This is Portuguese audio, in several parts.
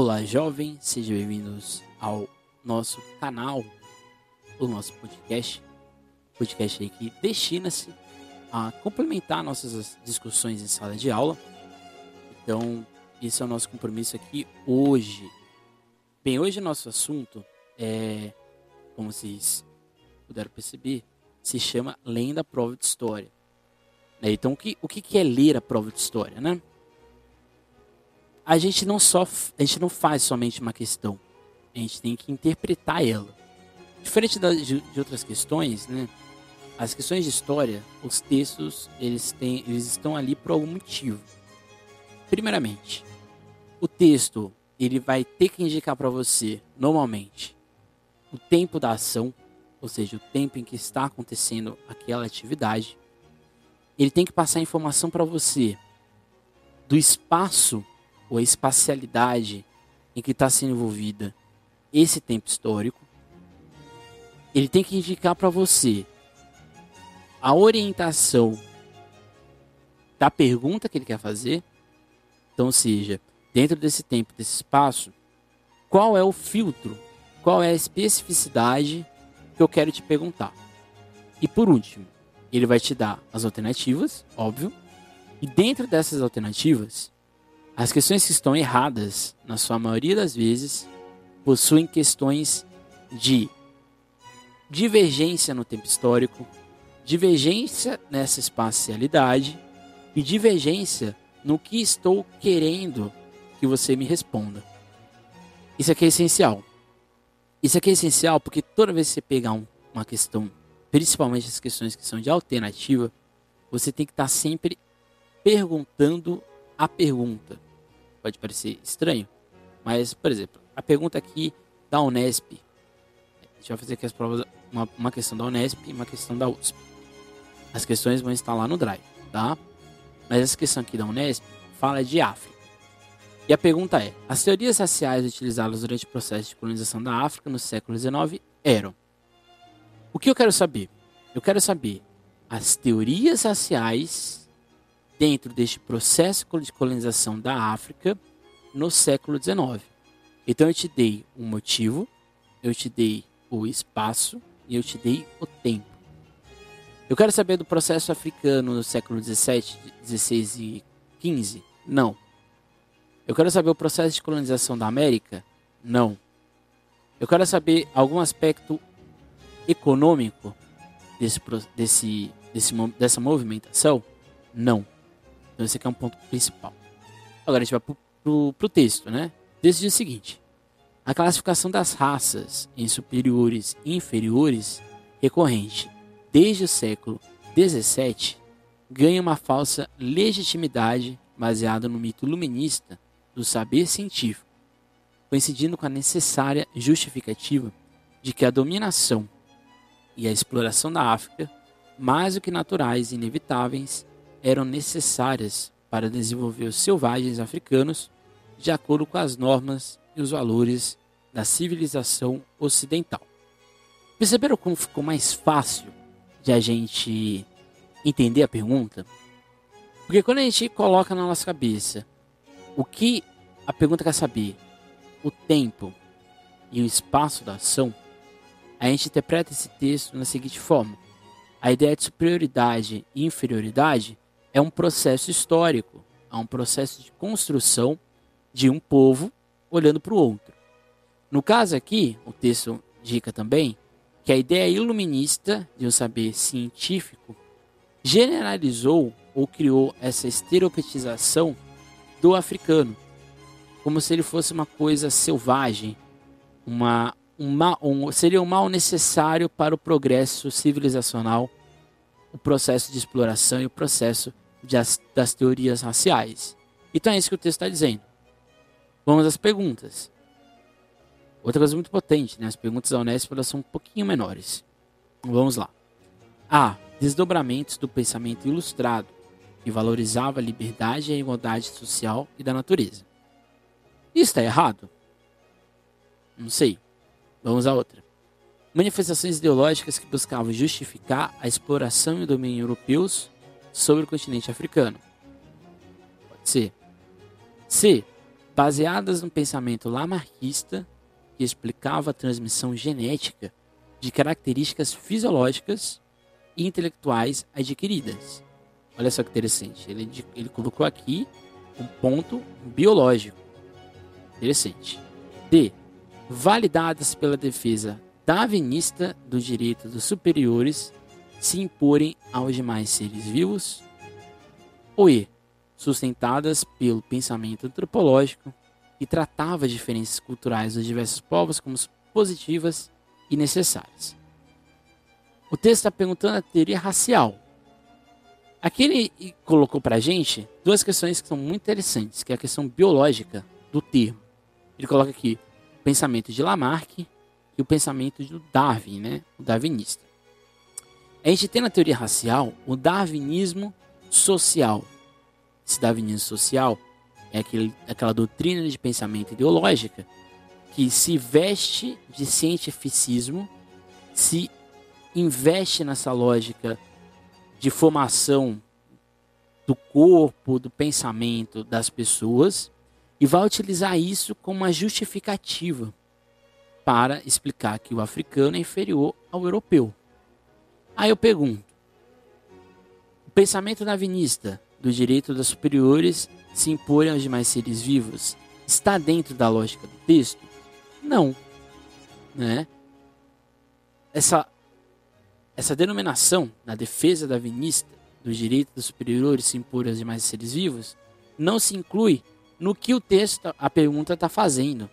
Olá, jovem, sejam bem-vindos ao nosso canal, o nosso podcast. Podcast aí que destina-se a complementar nossas discussões em sala de aula. Então, esse é o nosso compromisso aqui hoje. Bem, hoje o nosso assunto é, como vocês puderam perceber, se chama Lendo a Prova de História. Né, então, o que, o que é ler a prova de história, né? A gente não só a gente não faz somente uma questão, a gente tem que interpretar ela. Diferente da, de, de, outras questões, né? As questões de história, os textos, eles têm, eles estão ali por algum motivo. Primeiramente, o texto ele vai ter que indicar para você, normalmente, o tempo da ação, ou seja, o tempo em que está acontecendo aquela atividade. Ele tem que passar informação para você do espaço ou a espacialidade em que está sendo envolvida esse tempo histórico, ele tem que indicar para você a orientação da pergunta que ele quer fazer. Então, seja, dentro desse tempo, desse espaço, qual é o filtro, qual é a especificidade que eu quero te perguntar. E por último, ele vai te dar as alternativas, óbvio, e dentro dessas alternativas, as questões que estão erradas, na sua maioria das vezes, possuem questões de divergência no tempo histórico, divergência nessa espacialidade e divergência no que estou querendo que você me responda. Isso aqui é essencial. Isso aqui é essencial porque toda vez que você pegar um, uma questão, principalmente as questões que são de alternativa, você tem que estar sempre perguntando a pergunta pode parecer estranho, mas, por exemplo, a pergunta aqui da Unesp, a gente vai fazer aqui as provas, uma, uma questão da Unesp e uma questão da USP. As questões vão estar lá no Drive, tá? Mas essa questão aqui da Unesp fala de África. E a pergunta é: as teorias raciais utilizadas durante o processo de colonização da África no século XIX eram. O que eu quero saber? Eu quero saber as teorias raciais dentro deste processo de colonização da África no século XIX. Então eu te dei um motivo, eu te dei o espaço e eu te dei o tempo. Eu quero saber do processo africano no século XVII, XVI e XV? Não. Eu quero saber o processo de colonização da América? Não. Eu quero saber algum aspecto econômico desse, desse, desse, dessa movimentação? Não. Então esse aqui é um ponto principal. Agora a gente vai pro, pro, pro texto, né? Diz o seguinte. A classificação das raças em superiores e inferiores, recorrente desde o século XVII, ganha uma falsa legitimidade baseada no mito iluminista do saber científico, coincidindo com a necessária justificativa de que a dominação e a exploração da África, mais do que naturais e inevitáveis, eram necessárias para desenvolver os selvagens africanos de acordo com as normas e os valores da civilização ocidental. Perceberam como ficou mais fácil de a gente entender a pergunta? Porque quando a gente coloca na nossa cabeça o que a pergunta quer saber, o tempo e o espaço da ação, a gente interpreta esse texto da seguinte forma: a ideia de superioridade e inferioridade é um processo histórico, é um processo de construção de um povo olhando para o outro. No caso aqui, o texto indica também que a ideia iluminista de um saber científico generalizou ou criou essa estereotipização do africano, como se ele fosse uma coisa selvagem, uma, um mal, um, seria um mal necessário para o progresso civilizacional o processo de exploração e o processo as, das teorias raciais. Então é isso que o texto está dizendo. Vamos às perguntas. Outra coisa muito potente, né? As perguntas da Unesp elas são um pouquinho menores. Vamos lá. A. Desdobramentos do pensamento ilustrado, que valorizava a liberdade e a igualdade social e da natureza. Isso está errado? Não sei. Vamos à outra manifestações ideológicas que buscavam justificar a exploração e o domínio europeus sobre o continente africano. Pode ser. C. baseadas no pensamento lamarquista que explicava a transmissão genética de características fisiológicas e intelectuais adquiridas. Olha só que interessante. Ele, ele colocou aqui um ponto biológico. Interessante. D. Validadas pela defesa darwinista do direito dos superiores se imporem aos demais seres vivos. Ou E. Sustentadas pelo pensamento antropológico que tratava as diferenças culturais dos diversos povos como positivas e necessárias. O texto está perguntando a teoria racial. Aqui ele colocou para a gente duas questões que são muito interessantes, que é a questão biológica do termo. Ele coloca aqui o pensamento de Lamarck e o pensamento do Darwin, né? o darwinista. A gente tem na teoria racial o darwinismo social. Esse darwinismo social é aquele, aquela doutrina de pensamento ideológica que se veste de cientificismo, se investe nessa lógica de formação do corpo, do pensamento das pessoas e vai utilizar isso como uma justificativa para explicar que o africano é inferior ao europeu. Aí eu pergunto: o pensamento darwinista do direito das superiores se imporem aos demais seres vivos está dentro da lógica do texto? Não. Né? Essa, essa denominação na defesa da vinista do direito dos superiores se impor aos demais seres vivos não se inclui no que o texto, a pergunta está fazendo.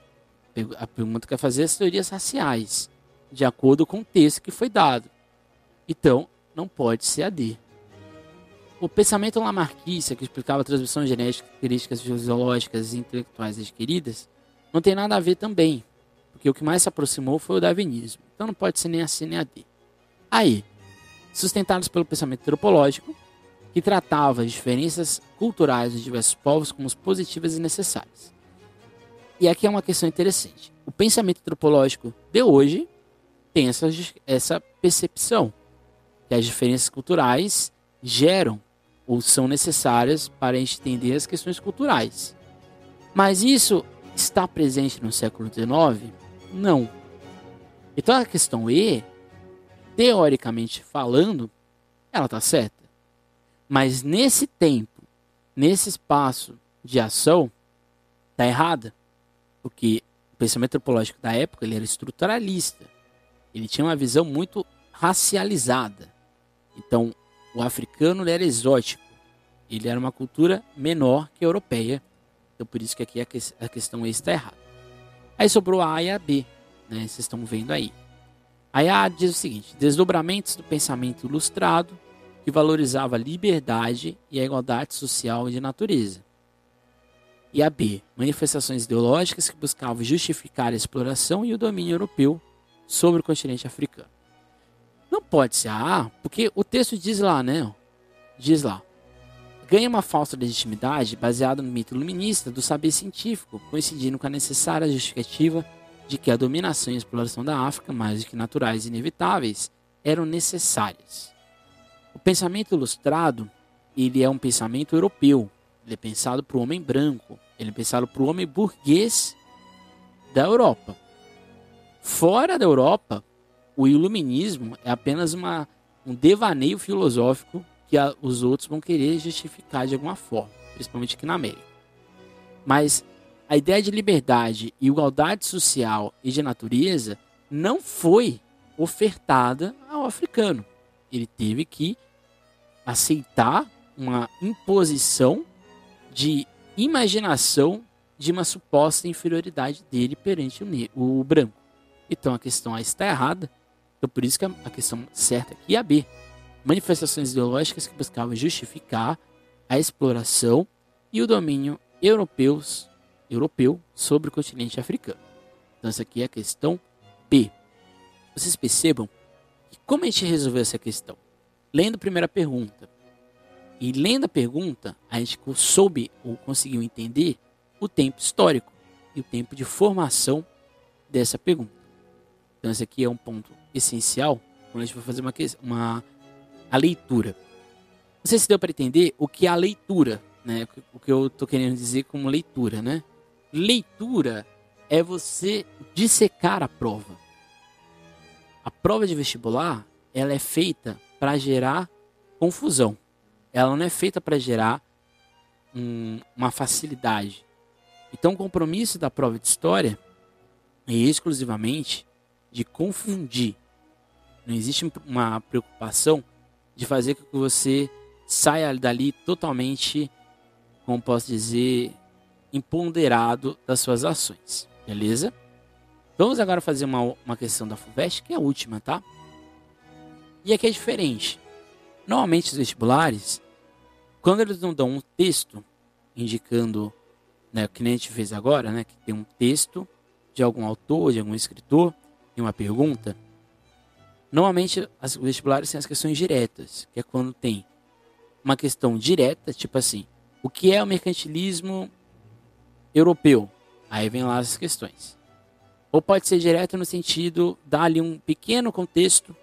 A pergunta quer fazer as teorias raciais, de acordo com o texto que foi dado. Então, não pode ser a D. O pensamento lamarquista, que explicava a transmissão genética, características fisiológicas e intelectuais adquiridas, não tem nada a ver também, porque o que mais se aproximou foi o darwinismo. Então não pode ser nem a C nem a D. Aí, sustentados pelo pensamento antropológico, que tratava as diferenças culturais dos diversos povos como positivas e necessárias. E aqui é uma questão interessante. O pensamento antropológico de hoje tem essa, essa percepção que as diferenças culturais geram ou são necessárias para entender as questões culturais. Mas isso está presente no século XIX? Não. Então a questão E, teoricamente falando, ela está certa. Mas nesse tempo, nesse espaço de ação, está errada. Porque o pensamento antropológico da época ele era estruturalista. Ele tinha uma visão muito racializada. Então, o africano era exótico. Ele era uma cultura menor que a europeia. Então, por isso que aqui a questão está errada. Aí sobrou a A e a B né? Vocês estão vendo aí. Aí a diz o seguinte: desdobramentos do pensamento ilustrado que valorizava a liberdade e a igualdade social e de natureza. E a B, manifestações ideológicas que buscavam justificar a exploração e o domínio europeu sobre o continente africano. Não pode ser a A, porque o texto diz lá, né? Diz lá. Ganha uma falsa legitimidade baseada no mito iluminista do saber científico, coincidindo com a necessária justificativa de que a dominação e a exploração da África, mais do que naturais e inevitáveis, eram necessárias. O pensamento ilustrado, ele é um pensamento europeu. Ele é pensado para o homem branco. Ele é pensado para o homem burguês da Europa. Fora da Europa, o iluminismo é apenas uma, um devaneio filosófico que a, os outros vão querer justificar de alguma forma, principalmente aqui na América. Mas a ideia de liberdade, igualdade social e de natureza não foi ofertada ao africano. Ele teve que aceitar uma imposição de imaginação de uma suposta inferioridade dele perante o, o branco. Então a questão está errada. Então por isso que a questão certa aqui é a B. Manifestações ideológicas que buscavam justificar a exploração e o domínio europeus europeu sobre o continente africano. Então, essa aqui é a questão B. Vocês percebam que como a gente resolveu essa questão? Lendo a primeira pergunta. E lendo a pergunta, a gente soube ou conseguiu entender o tempo histórico e o tempo de formação dessa pergunta. Esse aqui é um ponto essencial quando a gente vai fazer uma, uma a leitura. Não sei se deu para entender o que é a leitura, né? O que eu estou querendo dizer como leitura, né? leitura é você dissecar a prova. A prova de vestibular, ela é feita para gerar confusão. Ela não é feita para gerar um, uma facilidade. Então, o compromisso da prova de história é exclusivamente de confundir. Não existe uma preocupação de fazer com que você saia dali totalmente, como posso dizer, empoderado das suas ações. Beleza? Vamos agora fazer uma, uma questão da FUVEST, que é a última, tá? E aqui é diferente. Normalmente os vestibulares, quando eles não dão um texto indicando, né, o que a gente fez agora, né, que tem um texto de algum autor, de algum escritor, e uma pergunta, normalmente os vestibulares têm as questões diretas, que é quando tem uma questão direta, tipo assim, o que é o mercantilismo europeu? Aí vem lá as questões. Ou pode ser direto no sentido, dar ali um pequeno contexto,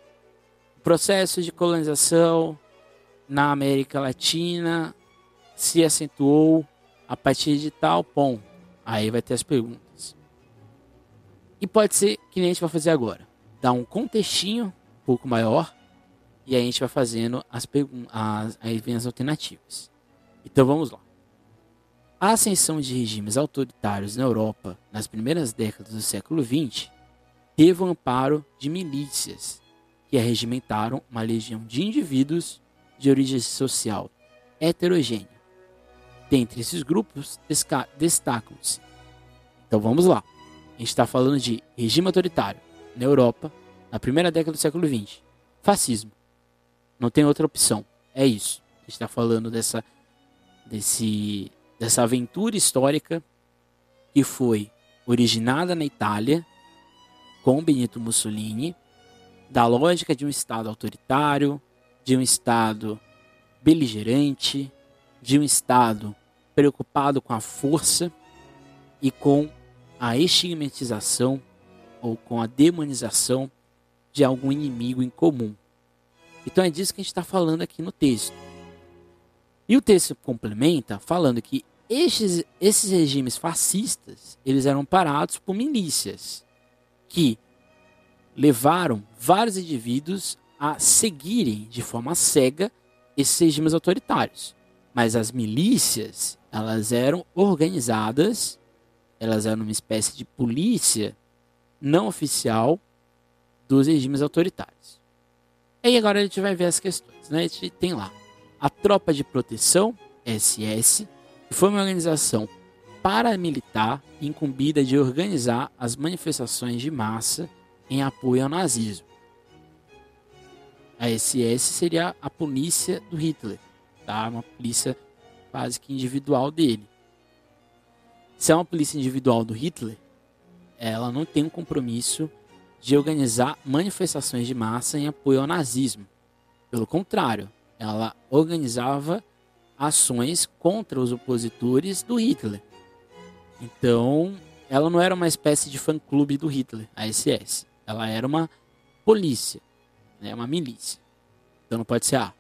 processo de colonização na América Latina se acentuou a partir de tal ponto. Aí vai ter as perguntas. E pode ser que a gente vai fazer agora. Dar um contextinho um pouco maior e aí a gente vai fazendo as vem as alternativas. Então vamos lá. A ascensão de regimes autoritários na Europa nas primeiras décadas do século XX teve o amparo de milícias que arregimentaram uma legião de indivíduos de origem social heterogênea. Dentre esses grupos destacam-se. Então vamos lá. A gente está falando de regime autoritário na Europa na primeira década do século XX. Fascismo. Não tem outra opção. É isso. A gente está falando dessa, desse, dessa aventura histórica que foi originada na Itália com Benito Mussolini, da lógica de um Estado autoritário, de um Estado beligerante, de um Estado preocupado com a força e com a estigmatização ou com a demonização de algum inimigo em comum. Então é disso que a gente está falando aqui no texto. E o texto complementa falando que estes, esses regimes fascistas eles eram parados por milícias que levaram vários indivíduos a seguirem de forma cega esses regimes autoritários. Mas as milícias elas eram organizadas, elas eram uma espécie de polícia não oficial dos regimes autoritários. E agora a gente vai ver as questões. Né? A gente tem lá a Tropa de Proteção, SS, que foi uma organização paramilitar incumbida de organizar as manifestações de massa em apoio ao nazismo. A SS seria a polícia do Hitler, tá? uma polícia quase que individual dele. Se é uma polícia individual do Hitler, ela não tem um compromisso de organizar manifestações de massa em apoio ao nazismo. Pelo contrário, ela organizava ações contra os opositores do Hitler. Então, ela não era uma espécie de fã-clube do Hitler, a SS. Ela era uma polícia, né, uma milícia. Então não pode ser A.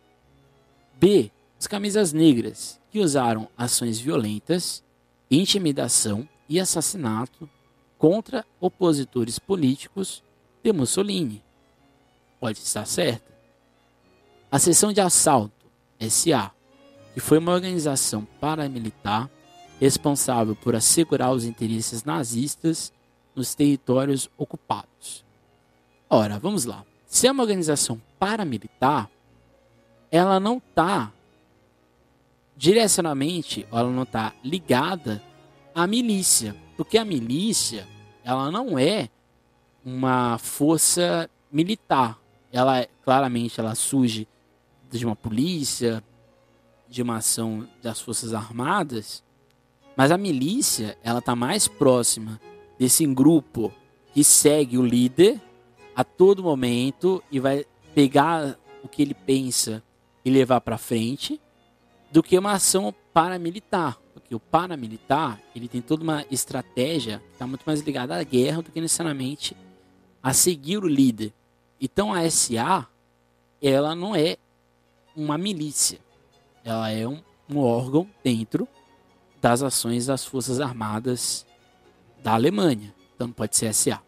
B. As camisas negras, que usaram ações violentas, intimidação e assassinato contra opositores políticos de Mussolini. Pode estar certa. A seção de assalto, SA, que foi uma organização paramilitar responsável por assegurar os interesses nazistas nos territórios ocupados. Ora, vamos lá. Se é uma organização paramilitar, ela não está direcionamente, ela não está ligada à milícia, porque a milícia ela não é uma força militar. Ela claramente ela surge de uma polícia, de uma ação das forças armadas, mas a milícia ela está mais próxima desse grupo que segue o líder a todo momento e vai pegar o que ele pensa e levar para frente, do que uma ação paramilitar, porque o paramilitar ele tem toda uma estratégia que está muito mais ligada à guerra do que necessariamente a seguir o líder. Então a SA, ela não é uma milícia, ela é um, um órgão dentro das ações das Forças Armadas da Alemanha, então não pode ser SA.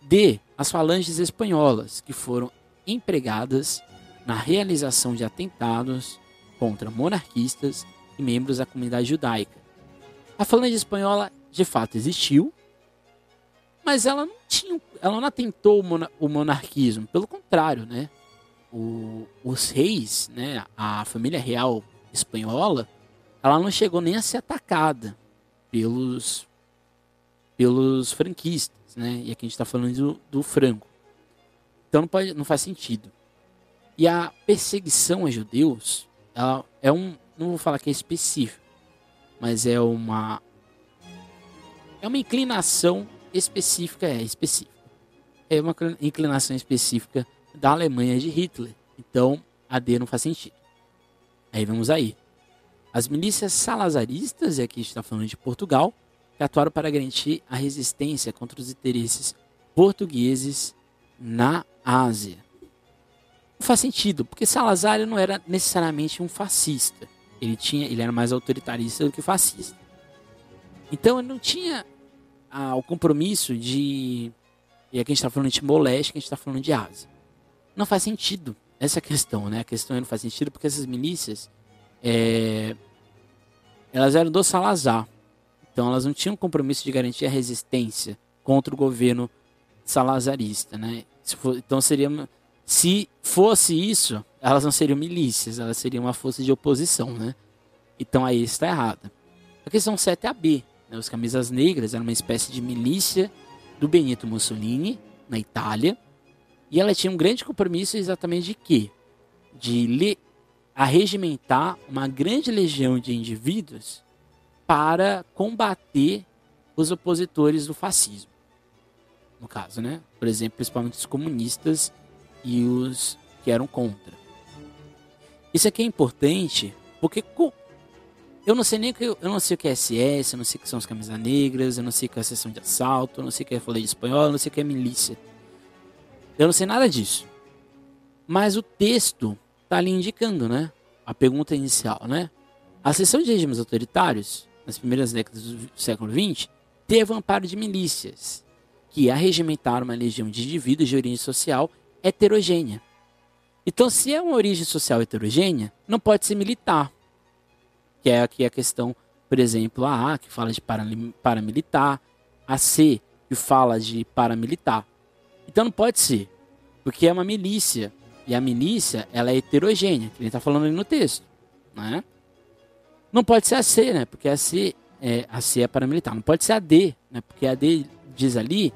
D. As falanges espanholas, que foram empregadas na realização de atentados contra monarquistas e membros da comunidade judaica. A falange espanhola de fato existiu, mas ela não tinha, ela não atentou o monarquismo, pelo contrário, né? O, os reis, né, a família real espanhola, ela não chegou nem a ser atacada pelos pelos franquistas, né? E aqui a gente está falando do, do Franco. Então não, pode, não faz sentido. E a perseguição a judeus, ela é um, não vou falar que é específico, mas é uma é uma inclinação específica, é específica. É uma inclinação específica da Alemanha de Hitler. Então, a D não faz sentido. Aí vamos aí. As milícias salazaristas, e aqui está falando de Portugal, que atuaram para garantir a resistência contra os interesses portugueses na Ásia. Não faz sentido, porque Salazar não era necessariamente um fascista. Ele, tinha, ele era mais autoritarista do que fascista. Então ele não tinha ah, o compromisso de. E aqui a gente está falando de Timor-Leste, a gente está falando de Ásia. Não faz sentido essa questão, né? A questão não faz sentido porque essas milícias. É, elas eram do Salazar. Então elas não tinham compromisso de garantir a resistência contra o governo salazarista, né? Então seria. Se fosse isso, elas não seriam milícias, elas seriam uma força de oposição, né? Então aí está errada. A questão 7 é a B. Né? Os camisas negras eram uma espécie de milícia do Benito Mussolini, na Itália. E ela tinha um grande compromisso exatamente de quê? De le arregimentar uma grande legião de indivíduos para combater os opositores do fascismo. No caso, né? Por exemplo, principalmente os comunistas e os que eram contra. Isso aqui é importante porque eu não sei nem que eu não sei o que é SS, eu não sei o que são as camisas negras, eu não sei o que é a sessão de assalto, eu não sei o que é folha de espanhol, eu não sei o que é milícia. Eu não sei nada disso. Mas o texto está ali indicando, né? A pergunta inicial, né? A sessão de regimes autoritários, nas primeiras décadas do século XX, teve o amparo de milícias, que arregimentaram uma legião de indivíduos de origem social heterogênea. Então, se é uma origem social heterogênea, não pode ser militar que é aqui a questão, por exemplo, a A, que fala de paramilitar, a C, que fala de paramilitar. Então não pode ser, porque é uma milícia, e a milícia ela é heterogênea, que ele está falando ali no texto. Né? Não pode ser a C, né? porque a C é, a C é paramilitar. Não pode ser a D, né? porque a D diz ali,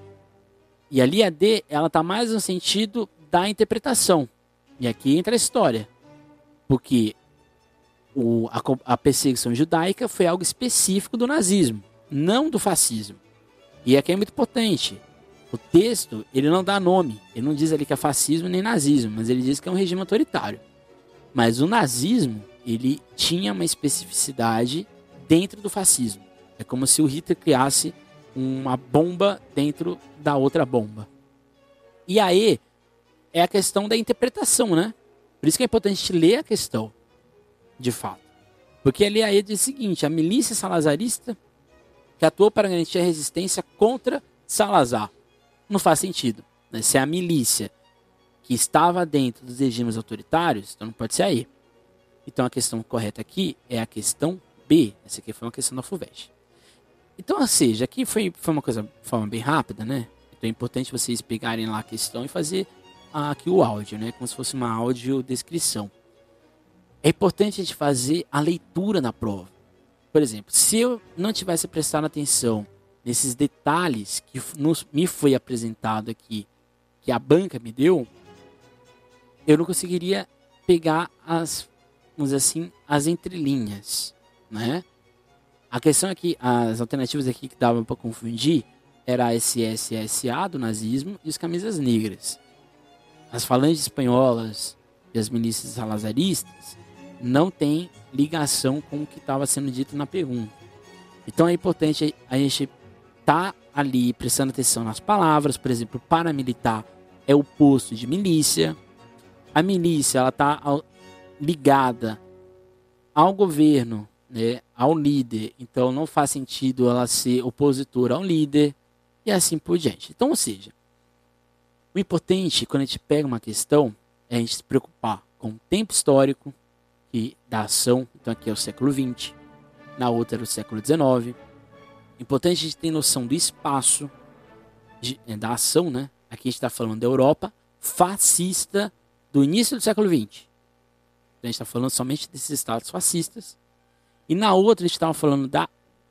e ali a D ela está mais no sentido da interpretação. E aqui entra a história. Porque o, a, a perseguição judaica foi algo específico do nazismo, não do fascismo. E aqui é muito potente. O texto, ele não dá nome. Ele não diz ali que é fascismo nem nazismo, mas ele diz que é um regime autoritário. Mas o nazismo, ele tinha uma especificidade dentro do fascismo. É como se o Hitler criasse uma bomba dentro da outra bomba. E aí é a questão da interpretação, né? Por isso que é importante ler a questão de fato. Porque ali aí diz o seguinte: a milícia salazarista que atuou para garantir a resistência contra Salazar. Não faz sentido. Né? Se é a milícia que estava dentro dos regimes autoritários, então não pode ser aí. Então a questão correta aqui é a questão B. Essa aqui foi uma questão da FUVEST. Então, ou seja, aqui foi, foi uma coisa forma bem rápida, né? Então é importante vocês pegarem lá a questão e fazer aqui o áudio, né? Como se fosse uma audiodescrição. É importante a gente fazer a leitura na prova. Por exemplo, se eu não tivesse prestado atenção nesses detalhes que nos, me foi apresentado aqui, que a banca me deu, eu não conseguiria pegar as, vamos assim, as entrelinhas, né? A questão é que as alternativas aqui que davam para confundir era a SSSA do nazismo e os camisas negras. As falanges espanholas e as milícias salazaristas não tem ligação com o que estava sendo dito na pergunta. Então é importante a gente estar tá ali prestando atenção nas palavras, por exemplo, paramilitar é o posto de milícia. A milícia ela está ligada ao governo né, ao líder. Então não faz sentido ela ser opositora ao líder e assim por diante. Então, ou seja, o importante quando a gente pega uma questão é a gente se preocupar com o tempo histórico que, da ação. Então aqui é o século XX, na outra era o século XIX. Importante a gente ter noção do espaço de, é, da ação, né? Aqui a gente está falando da Europa fascista do início do século XX. Então, a gente está falando somente desses estados fascistas. E na outra a gente estava falando da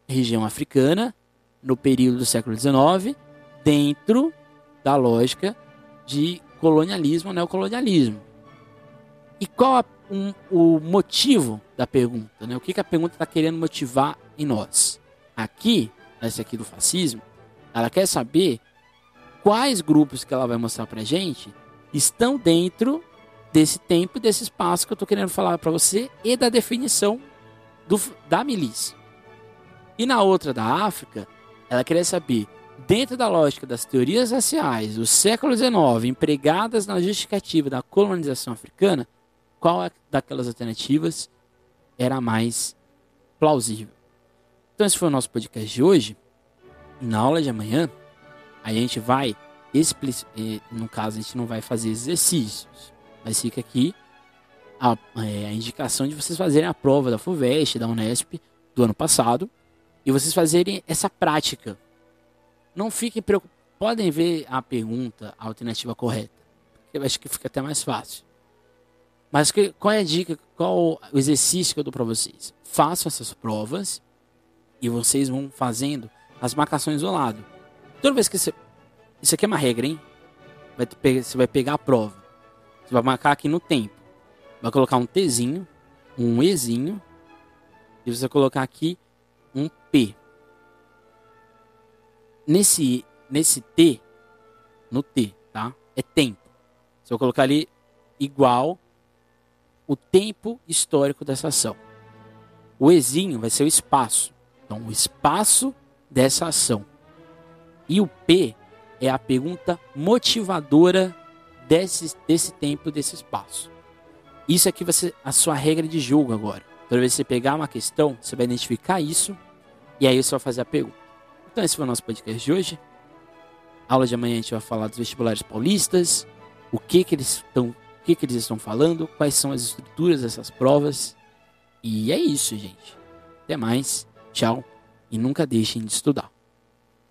região africana, no período do século XIX, dentro da lógica de colonialismo, neocolonialismo. E qual a, um, o motivo da pergunta? Né? O que, que a pergunta está querendo motivar em nós? Aqui, essa aqui do fascismo, ela quer saber quais grupos que ela vai mostrar para gente estão dentro desse tempo desse espaço que eu estou querendo falar para você e da definição do, da milícia. E na outra da África, ela queria saber, dentro da lógica das teorias raciais do século XIX, empregadas na justificativa da colonização africana, qual daquelas alternativas era mais plausível. Então esse foi o nosso podcast de hoje. Na aula de amanhã, a gente vai, eh, no caso, a gente não vai fazer exercícios, mas fica aqui a, é, a indicação de vocês fazerem a prova da FUVEST, da Unesp, do ano passado, e vocês fazerem essa prática. Não fiquem preocupados. Podem ver a pergunta, a alternativa correta. Eu acho que fica até mais fácil. Mas que, qual é a dica, qual o exercício que eu dou para vocês? Façam essas provas e vocês vão fazendo as marcações do lado. Toda vez que você. Isso aqui é uma regra, hein? Vai você vai pegar a prova. Você vai marcar aqui no tempo. Vai colocar um Tzinho, um Ezinho. E você vai colocar aqui um P. Nesse, nesse T, no T, tá? É tempo. Você vai colocar ali igual o tempo histórico dessa ação. O Ezinho vai ser o espaço. Então, o espaço dessa ação. E o P é a pergunta motivadora desse, desse tempo, desse espaço. Isso aqui vai ser a sua regra de jogo agora. Toda vez que você pegar uma questão, você vai identificar isso e aí você vai fazer a pergunta. Então esse foi o nosso podcast de hoje. aula de amanhã a gente vai falar dos vestibulares paulistas, o que que eles estão o que, que eles estão falando, quais são as estruturas dessas provas. E é isso, gente. Até mais, tchau e nunca deixem de estudar.